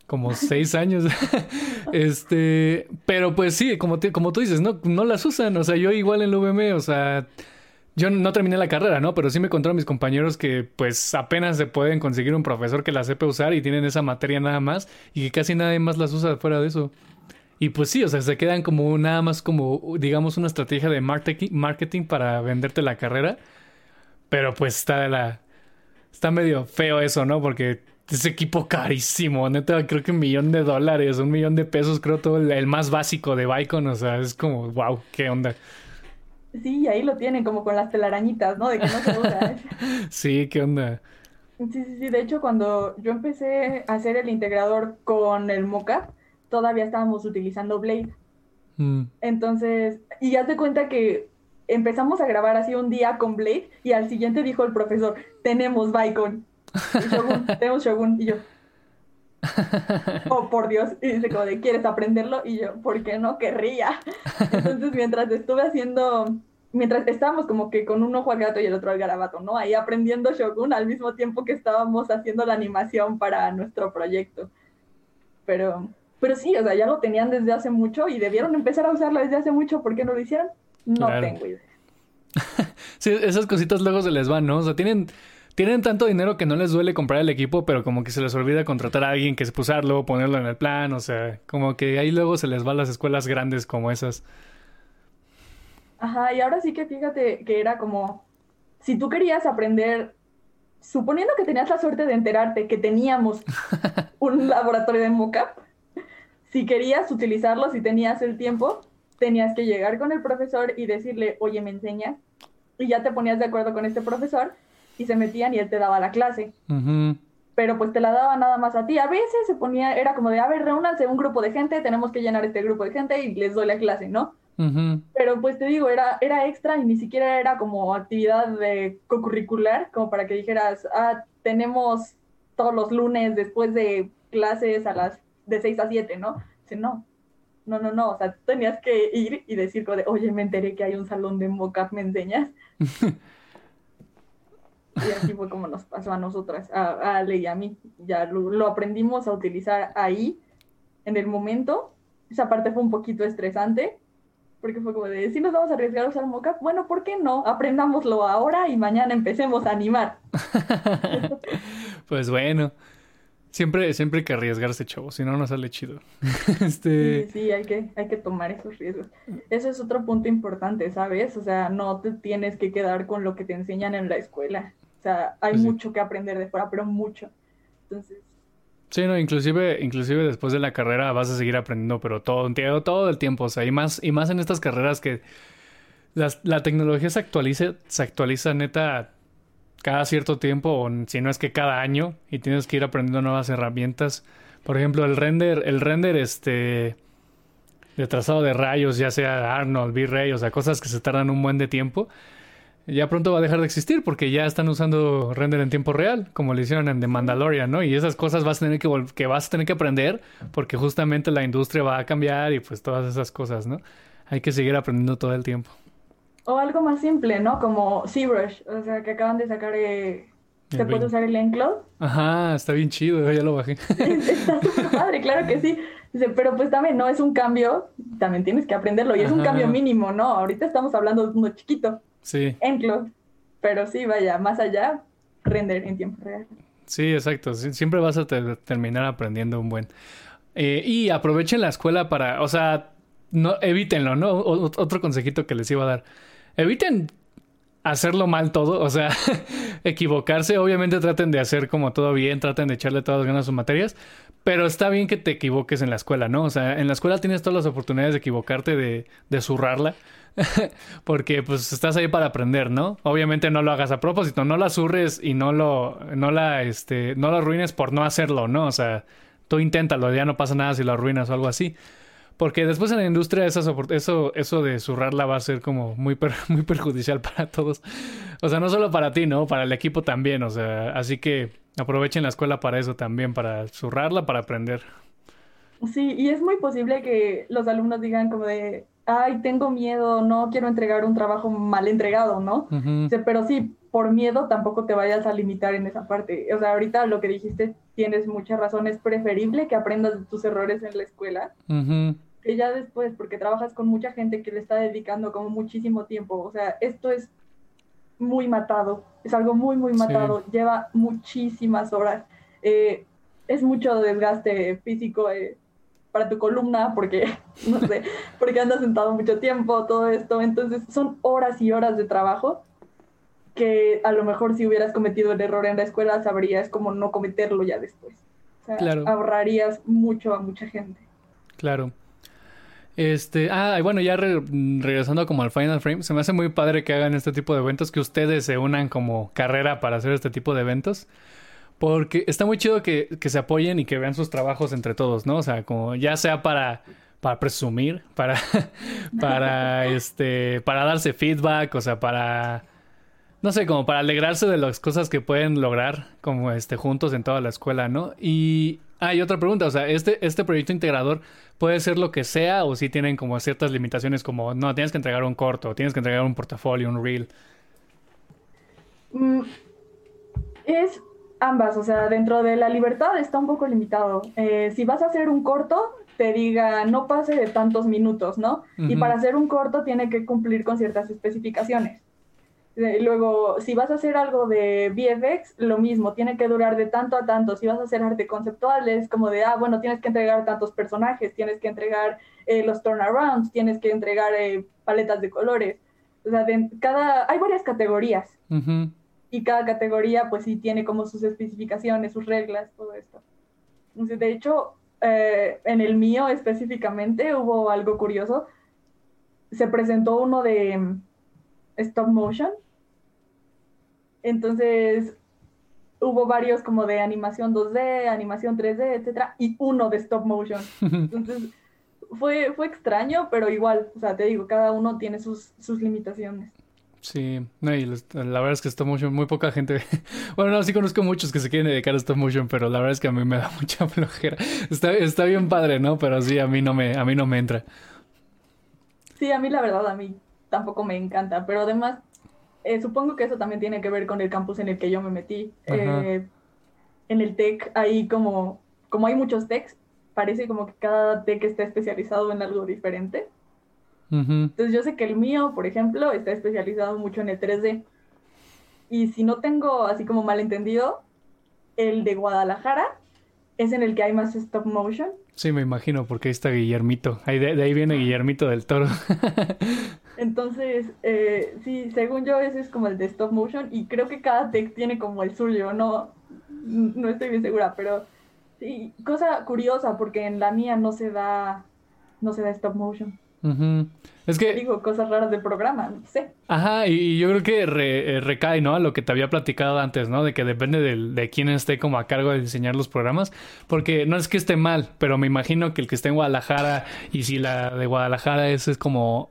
Como seis años. este, pero pues sí, como, como tú dices, no, no las usan. O sea, yo igual en el UVM, o sea, yo no terminé la carrera, ¿no? Pero sí me a mis compañeros que pues apenas se pueden conseguir un profesor que la sepa usar y tienen esa materia nada más y que casi nadie más las usa fuera de eso. Y pues sí, o sea, se quedan como nada más como, digamos, una estrategia de marketing para venderte la carrera. Pero pues está de la... Está medio feo eso, ¿no? Porque es equipo carísimo, neta, creo que un millón de dólares, un millón de pesos, creo todo el, más básico de Bicon, o sea, es como, wow, qué onda. Sí, ahí lo tienen, como con las telarañitas, ¿no? De que no se. ¿eh? sí, qué onda. Sí, sí, sí, de hecho, cuando yo empecé a hacer el integrador con el mockup, todavía estábamos utilizando Blade. Mm. Entonces, y ya te cuenta que empezamos a grabar así un día con Blade y al siguiente dijo el profesor, tenemos Bicon. Shogun, tenemos Shogun. Y yo, oh, por Dios. Y dice como de, ¿quieres aprenderlo? Y yo, ¿por qué no? Querría. Entonces, mientras estuve haciendo, mientras estábamos como que con un ojo al gato y el otro al garabato, ¿no? Ahí aprendiendo Shogun al mismo tiempo que estábamos haciendo la animación para nuestro proyecto. Pero, pero sí, o sea, ya lo tenían desde hace mucho y debieron empezar a usarlo desde hace mucho. ¿Por qué no lo hicieron? No tengo idea. sí, esas cositas luego se les van, ¿no? O sea, tienen tienen tanto dinero que no les duele comprar el equipo, pero como que se les olvida contratar a alguien que es usarlo, ponerlo en el plan, o sea, como que ahí luego se les va a las escuelas grandes como esas. Ajá, y ahora sí que fíjate que era como, si tú querías aprender, suponiendo que tenías la suerte de enterarte que teníamos un laboratorio de mockup, si querías utilizarlo, si tenías el tiempo, tenías que llegar con el profesor y decirle, oye, me enseñas, y ya te ponías de acuerdo con este profesor y se metían y él te daba la clase. Pero pues te la daba nada más a ti. A veces se ponía, era como de, a ver, reúnanse un grupo de gente, tenemos que llenar este grupo de gente y les doy la clase, ¿no? Pero pues te digo, era, era extra y ni siquiera era como actividad de co-curricular, como para que dijeras, ah, tenemos todos los lunes después de clases a las de 6 a 7, ¿no? Dice, no, no, no, no, o sea, tenías que ir y decir, como de, oye, me enteré que hay un salón de mocap, ¿me enseñas? Y así fue como nos pasó a nosotras, a, Ale y a mí. Ya lo, aprendimos a utilizar ahí, en el momento. Esa parte fue un poquito estresante, porque fue como de, si nos vamos a arriesgar a usar mocap, bueno, ¿por qué no? Aprendámoslo ahora y mañana empecemos a animar. pues bueno. Siempre, siempre hay que arriesgarse, chavo, si no, no sale chido. este... Sí, sí, hay que, hay que tomar esos riesgos. Eso es otro punto importante, ¿sabes? O sea, no te tienes que quedar con lo que te enseñan en la escuela sea, hay pues mucho que aprender de fuera, pero mucho. Entonces... Sí, no, inclusive, inclusive después de la carrera vas a seguir aprendiendo, pero todo, todo el tiempo, o sea, y más, y más en estas carreras que la tecnología se actualiza, se actualiza neta cada cierto tiempo, o si no es que cada año, y tienes que ir aprendiendo nuevas herramientas. Por ejemplo, el render, el render este de trazado de rayos, ya sea Arnold, V-Ray, o sea, cosas que se tardan un buen de tiempo ya pronto va a dejar de existir porque ya están usando render en tiempo real, como lo hicieron en The Mandalorian, ¿no? Y esas cosas vas a tener que, que vas a tener que aprender porque justamente la industria va a cambiar y pues todas esas cosas, ¿no? Hay que seguir aprendiendo todo el tiempo. O algo más simple, ¿no? Como ZBrush, o sea, que acaban de sacar... Eh... ¿Se puede usar el Enclose? Ajá, está bien chido, ya lo bajé. está súper padre, claro que sí. pero pues también no es un cambio, también tienes que aprenderlo y es un cambio mínimo, ¿no? Ahorita estamos hablando de uno chiquito. Sí. Enclo. Pero sí, vaya, más allá, render en tiempo real. Sí, exacto. siempre vas a terminar aprendiendo un buen. Eh, y aprovechen la escuela para, o sea, no evítenlo, ¿no? otro consejito que les iba a dar. Eviten hacerlo mal todo, o sea, equivocarse. Obviamente traten de hacer como todo bien, traten de echarle todas las ganas a sus materias, pero está bien que te equivoques en la escuela, ¿no? O sea, en la escuela tienes todas las oportunidades de equivocarte, de, de zurrarla. porque pues estás ahí para aprender, ¿no? Obviamente no lo hagas a propósito, no la zurres y no lo, no la, este, no lo arruines por no hacerlo, ¿no? O sea, tú inténtalo, ya no pasa nada si lo arruinas o algo así. Porque después en la industria eso, eso de zurrarla va a ser como muy, muy perjudicial para todos. O sea, no solo para ti, ¿no? Para el equipo también. O sea, así que aprovechen la escuela para eso también, para zurrarla, para aprender. Sí, y es muy posible que los alumnos digan como de, ay, tengo miedo, no quiero entregar un trabajo mal entregado, ¿no? Pero sí, por miedo tampoco te vayas a limitar en esa parte. O sea, ahorita lo que dijiste tienes muchas razones, preferible que aprendas de tus errores en la escuela. Que ya después, porque trabajas con mucha gente que le está dedicando como muchísimo tiempo. O sea, esto es muy matado, es algo muy, muy matado, lleva muchísimas horas. Eh, es mucho desgaste físico eh, para tu columna porque, no sé, porque andas sentado mucho tiempo, todo esto. Entonces son horas y horas de trabajo que a lo mejor si hubieras cometido el error en la escuela sabrías cómo no cometerlo ya después. O sea, ahorrarías mucho a mucha gente. Claro. Este, ah, bueno, ya regresando como al Final Frame, se me hace muy padre que hagan este tipo de eventos, que ustedes se unan como carrera para hacer este tipo de eventos. Porque está muy chido que, que se apoyen y que vean sus trabajos entre todos, ¿no? O sea, como ya sea para, para presumir, para, para, este, para darse feedback, o sea, para, no sé, como para alegrarse de las cosas que pueden lograr como este juntos en toda la escuela, ¿no? Y hay otra pregunta, o sea, este, este proyecto integrador puede ser lo que sea o si tienen como ciertas limitaciones como, no, tienes que entregar un corto, tienes que entregar un portafolio, un reel. Mm, es ambas, o sea, dentro de la libertad está un poco limitado. Eh, si vas a hacer un corto, te diga no pase de tantos minutos, ¿no? Y para hacer un corto tiene que cumplir con ciertas especificaciones. Eh, luego, si vas a hacer algo de VFX, lo mismo, tiene que durar de tanto a tanto. Si vas a hacer arte conceptual, es como de, ah, bueno, tienes que entregar tantos personajes, tienes que entregar eh, los turnarounds, tienes que entregar paletas de colores. O sea, de, cada, hay varias categorías y cada categoría pues sí tiene como sus especificaciones, sus reglas, todo esto. de hecho, eh, en el mío específicamente hubo algo curioso. Se presentó uno de mm, stop motion. Entonces, hubo varios como de animación 2D, animación 3D, etcétera, y uno de stop motion. Entonces, fue, fue extraño, pero igual, o sea, te digo, cada uno tiene sus, sus limitaciones. Sí, no, y la verdad es que stop motion, muy poca gente. bueno, no, sí conozco muchos que se quieren dedicar a stop motion, pero la verdad es que a mí me da mucha flojera. Está, está bien padre, ¿no? Pero sí, a mí no me, a mí no me entra. Sí, a mí la verdad, a mí tampoco me encanta, pero además, eh, supongo que eso también tiene que ver con el campus en el que yo me metí. Eh, en el TEC, ahí como, como hay muchos TECs, parece como que cada TEC está especializado en algo diferente. Entonces yo sé que el mío, por ejemplo, está especializado mucho en el 3D. Y si no tengo así como malentendido, el de Guadalajara es en el que hay más stop motion. Sí, me imagino, porque ahí está Guillermito. Ahí de, ahí viene Guillermito del Toro. Entonces, eh, sí, según yo, ese es como el de stop motion. Y creo que cada tech tiene como el suyo. No, no estoy bien segura, pero sí, cosa curiosa, porque en la mía no se da, no se da stop motion. Es que... Digo, cosas raras del programa, no sé. Ajá, y yo creo que eh, recae, ¿no? A lo que te había platicado antes, ¿no? De que depende de, quién esté como a cargo de diseñar los programas. Porque no es que esté mal, pero me imagino que el que esté en Guadalajara y si la de Guadalajara es, es como,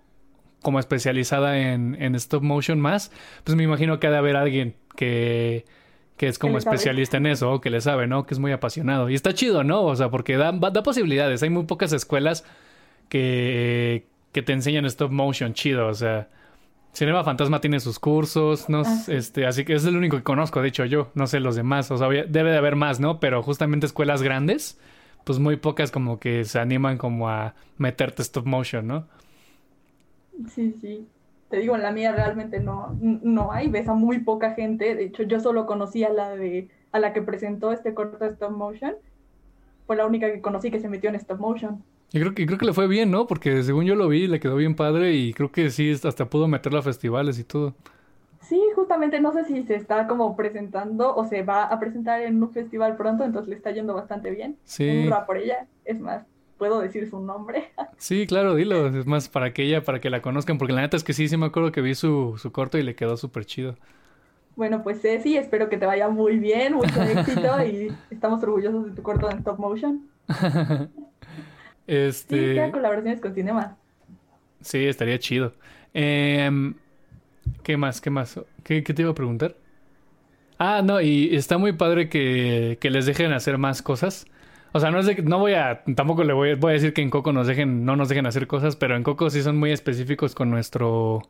como especializada en, en stop motion más, pues me imagino que ha de haber alguien que que es como especialista en eso, que le sabe, ¿no? Que es muy apasionado. Y está chido, ¿no? O sea, porque da, da posibilidades. Hay muy pocas escuelas que, que te enseñan stop motion chido, o sea, Cinema Fantasma tiene sus cursos, no, ah, este, así que es el único que conozco, de hecho yo, no sé los demás, o sea, debe de haber más, ¿no? Pero justamente escuelas grandes, pues muy pocas como que se animan como a meterte stop motion, ¿no? Sí, sí. Te digo, en la mía realmente no, no hay, ves a muy poca gente. De hecho, yo solo conocí a la de, a la que presentó este corto stop motion. Fue la única que conocí que se metió en stop motion. Y creo que, creo que le fue bien, ¿no? Porque según yo lo vi, le quedó bien padre y creo que sí, hasta pudo meterla a festivales y todo. Sí, justamente no sé si se está como presentando o se va a presentar en un festival pronto, entonces le está yendo bastante bien. Sí. Un por ella, es más, puedo decir su nombre. Sí, claro, dilo, es más para que ella, para que la conozcan, porque la neta es que sí, sí me acuerdo que vi su, su corto y le quedó súper chido. Bueno, pues Ceci, espero que te vaya muy bien, mucho éxito y estamos orgullosos de tu corto en stop motion. Este... Sí, colaboraciones con Cinema. Sí, estaría chido. Em, ¿Qué más? ¿Qué más? ¿Qué, te iba a preguntar? Ah, no, y está muy padre que, que, les dejen hacer más cosas. O sea, no es de, no voy a, tampoco le voy, voy, a decir que en Coco nos dejen, no nos dejen hacer cosas, pero en Coco sí son muy específicos con nuestro,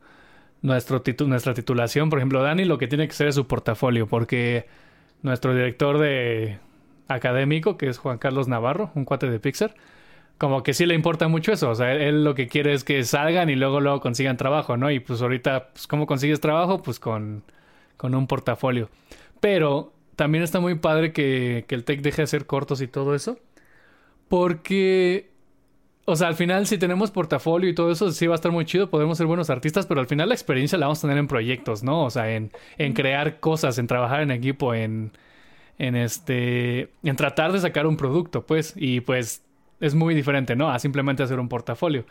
nuestro nuestra titulación. Por ejemplo, Dani lo que tiene que hacer es su portafolio, porque nuestro director de, académico, que es Juan Carlos Navarro, un cuate de Pixar, como que sí le importa mucho eso. O sea, él lo que quiere es que salgan y luego luego consigan trabajo, ¿no? Y pues ahorita, pues, ¿cómo consigues trabajo? Pues con, con un portafolio. Pero también está muy padre que, que el tech deje de hacer cortos y todo eso. Porque o sea, al final, si tenemos portafolio y todo eso, sí va a estar muy chido, podemos ser buenos artistas, pero al final la experiencia la vamos a tener en proyectos, ¿no? O sea, en, en crear cosas, en trabajar en equipo, en, en este, en tratar de sacar un producto, pues, y pues es muy diferente, ¿no? A simplemente hacer un portafolio.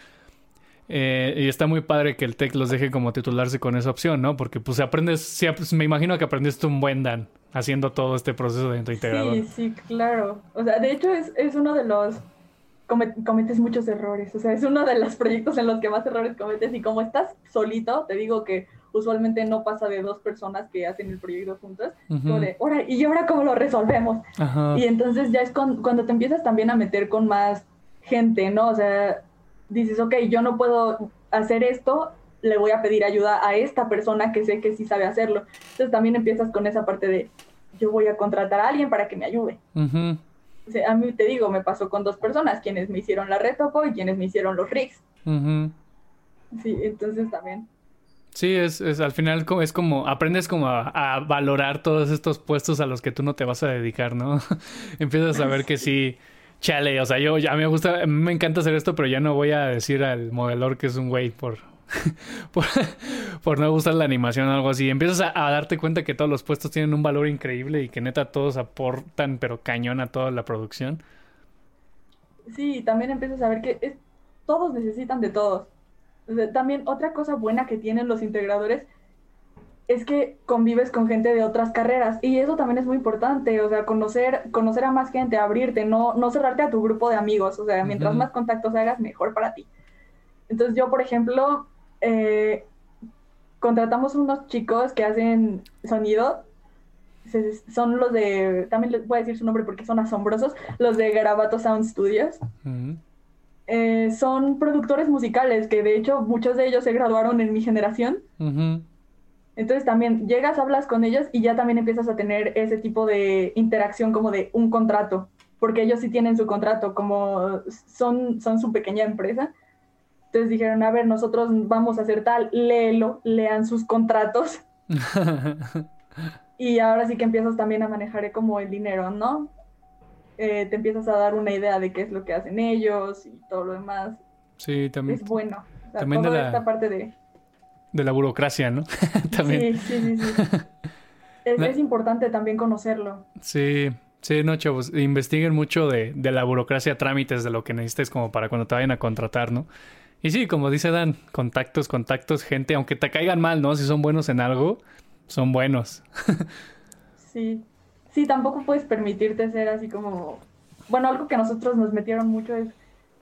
Eh, y está muy padre que el tech los deje como titularse con esa opción, ¿no? Porque pues aprendes, sí, me imagino que aprendiste un buen Dan haciendo todo este proceso de integrador. Sí, sí, claro. O sea, de hecho es, es uno de los cometes muchos errores. O sea, es uno de los proyectos en los que más errores cometes y como estás solito, te digo que usualmente no pasa de dos personas que hacen el proyecto juntas, de, ahora, ¿y ahora cómo lo resolvemos? Y entonces ya es cuando te empiezas también a meter con más gente, ¿no? O sea, dices, ok, yo no puedo hacer esto, le voy a pedir ayuda a esta persona que sé que sí sabe hacerlo. Entonces también empiezas con esa parte de, yo voy a contratar a alguien para que me ayude a mí te digo, me pasó con dos personas, quienes me hicieron la retopo y quienes me hicieron los rigs. Sí, entonces también. Sí, es, es al final es como, aprendes como a, valorar todos estos puestos a los que tú no te vas a dedicar, ¿no? Empiezas a ver que sí, chale, o sea, yo, a mí me gusta, me encanta hacer esto, pero ya no voy a decir al modelor que es un güey por, por, no gustar la animación o algo así. Empiezas a, darte cuenta que todos los puestos tienen un valor increíble y que neta todos aportan, pero cañón a toda la producción. Sí, también empiezas a ver que todos necesitan de todos. También otra cosa buena que tienen los integradores es que convives con gente de otras carreras y eso también es muy importante, o sea, conocer, conocer a más gente, abrirte, no, no cerrarte a tu grupo de amigos, o sea, mientras más contactos hagas, mejor para ti. Entonces yo, por ejemplo, eh, contratamos unos chicos que hacen sonido. son los de, también les voy a decir su nombre porque son asombrosos, los de Garabato Sound Studios. Eh, son productores musicales que de hecho muchos de ellos se graduaron en mi generación. Entonces también llegas, hablas con ellos y ya también empiezas a tener ese tipo de interacción como de un contrato, porque ellos sí tienen su contrato, como son, son su pequeña empresa. Entonces dijeron, a ver, nosotros vamos a hacer tal, léelo, lean sus contratos. y ahora sí que empiezas también a manejar como el dinero, ¿no? Eh, te empiezas a dar una idea de qué es lo que hacen ellos y todo lo demás. Sí, también. Es bueno. también de la, esta parte de... De la burocracia, ¿no? también. Sí, sí, sí. sí. es, es importante también conocerlo. Sí, Sí, no, chavos, investiguen mucho de, de, la burocracia, trámites, de lo que necesites como para cuando te vayan a contratar, ¿no? Y sí, como dice Dan, contactos, contactos, gente, aunque te caigan mal, ¿no? Si son buenos en algo, son buenos. sí. Sí, tampoco puedes permitirte ser así como... Bueno, algo que nosotros nos metieron mucho es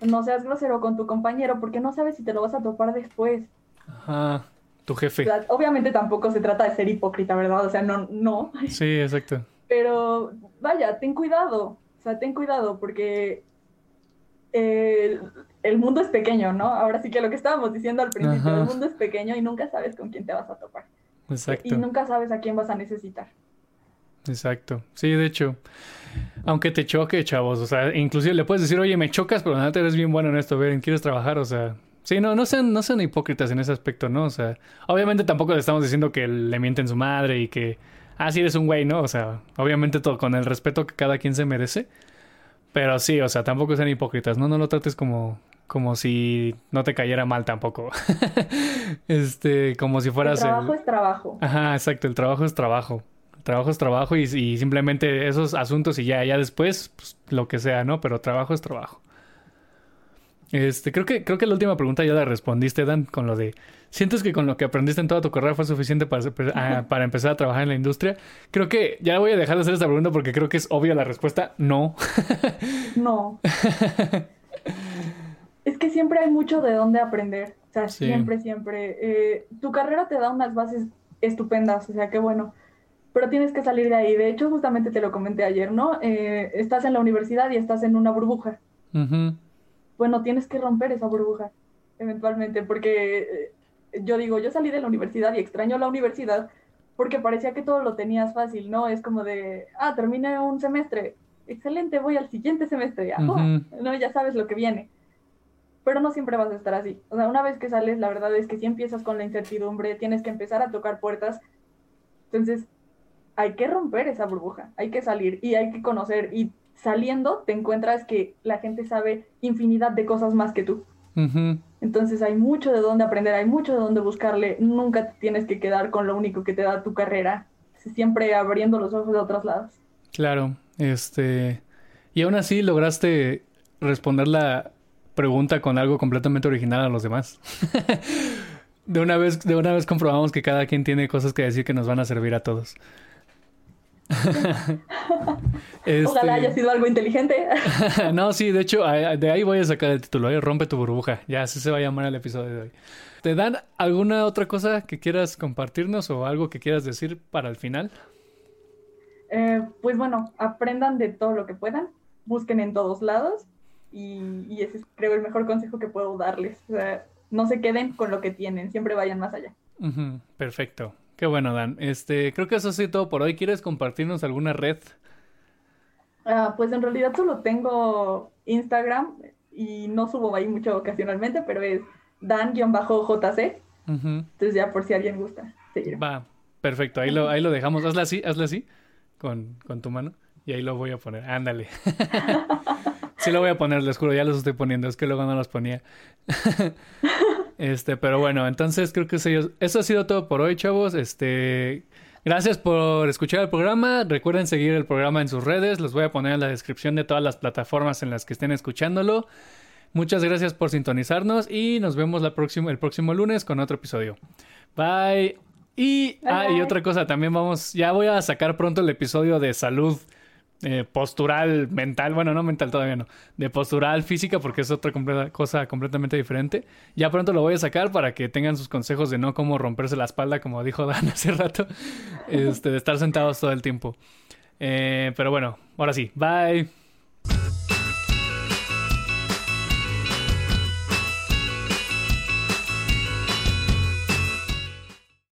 no seas grosero con tu compañero porque no sabes si te lo vas a topar después. Ajá, tu jefe. obviamente tampoco se trata de ser hipócrita, ¿verdad? O sea, no, no. Sí, exacto. Pero vaya, ten cuidado. O sea, ten cuidado porque eh, el mundo es pequeño, ¿no? Ahora sí que lo que estábamos diciendo al principio, el mundo es pequeño y nunca sabes con quién te vas a topar. Exacto. Y nunca sabes a quién vas a necesitar. Exacto. Sí, de hecho. Aunque te choque, chavos. O sea, inclusive le puedes decir, oye, me chocas, pero nada, te eres bien bueno en esto. Ver, ¿quieres trabajar? O sea, sí, no, no sean, no sean hipócritas en ese aspecto, ¿no? O sea, obviamente tampoco le estamos diciendo que le mienten su madre y que, ah, sí eres un güey, ¿no? O sea, obviamente todo con el respeto que cada quien se merece. Pero sí, o sea, tampoco sean hipócritas, ¿no? No lo trates como, como si no te cayera mal tampoco. este, como si fueras... El trabajo es trabajo. Ajá, exacto, el trabajo es trabajo. Trabajo es trabajo y, y simplemente esos asuntos y ya, ya después, pues, lo que sea, ¿no? Pero trabajo es trabajo. Este, creo que, creo que la última pregunta ya la respondiste, Dan, con lo de ¿Sientes que con lo que aprendiste en toda tu carrera fue suficiente para, ah, para empezar a trabajar en la industria? Creo que ya voy a dejar de hacer esta pregunta porque creo que es obvia la respuesta, no. no. es que siempre hay mucho de dónde aprender. O sea, siempre, siempre. Eh, tu carrera te da unas bases estupendas, o sea, qué bueno. Pero tienes que salir de ahí. De hecho, justamente te lo comenté ayer, ¿no? Eh, estás en la universidad y estás en una burbuja. Bueno, tienes que romper esa burbuja, eventualmente, porque eh, yo digo, yo salí de la universidad y extraño la universidad porque parecía que todo lo tenías fácil, ¿no? Es como de, ah, terminé un semestre, excelente, voy al siguiente semestre, no, ya sabes lo que viene. Pero no siempre vas a estar así. O sea, una vez que sales, la verdad es que si empiezas con la incertidumbre, tienes que empezar a tocar puertas. Entonces, hay que romper esa burbuja, hay que salir y hay que conocer. Y saliendo, te encuentras que la gente sabe infinidad de cosas más que tú. Entonces hay mucho de dónde aprender, hay mucho de dónde buscarle. Nunca tienes que quedar con lo único que te da tu carrera, siempre abriendo los ojos de otros lados. Claro, este... Y aún así lograste responder la pregunta con algo completamente original a los demás. de, una vez, de una vez comprobamos que cada quien tiene cosas que decir que nos van a servir a todos. Ojalá haya sido algo inteligente. no, sí, de hecho, de ahí voy a sacar el título, ¿eh? Rompe tu burbuja. Ya así se va a llamar el episodio de hoy. ¿Te dan alguna otra cosa que quieras compartirnos o algo que quieras decir para el final? Eh, pues bueno, aprendan de todo lo que puedan, busquen en todos lados y, ese es creo el mejor consejo que puedo darles. O sea, no se queden con lo que tienen, siempre vayan más allá. perfecto. Qué bueno, Dan. Este, creo que eso ha sido todo por hoy. ¿Quieres compartirnos alguna red? Ah, pues en realidad solo tengo Instagram y no subo ahí mucho ocasionalmente, pero es dan-jc. Entonces ya por si alguien gusta seguir. Va, perfecto. Ahí lo, ahí lo dejamos. Hazla así, hazla así con, con tu mano. Y ahí lo voy a poner. Ándale. sí lo voy a poner, les juro, ya los estoy poniendo. Es que luego no los ponía. este, pero bueno, entonces creo que eso, eso ha sido todo por hoy, chavos. Este, Gracias por escuchar el programa. Recuerden seguir el programa en sus redes. Los voy a poner en la descripción de todas las plataformas en las que estén escuchándolo. Muchas gracias por sintonizarnos y nos vemos la el próximo lunes con otro episodio. Bye. Y, ah, y otra cosa, también vamos, ya voy a sacar pronto el episodio de salud eh, postural, mental, bueno, no mental todavía no, de postural física porque es otra cosa completamente diferente. Ya pronto lo voy a sacar para que tengan sus consejos de no cómo romperse la espalda, como dijo Dan hace rato, este, de estar sentados todo el tiempo. Eh, pero bueno, ahora sí, bye.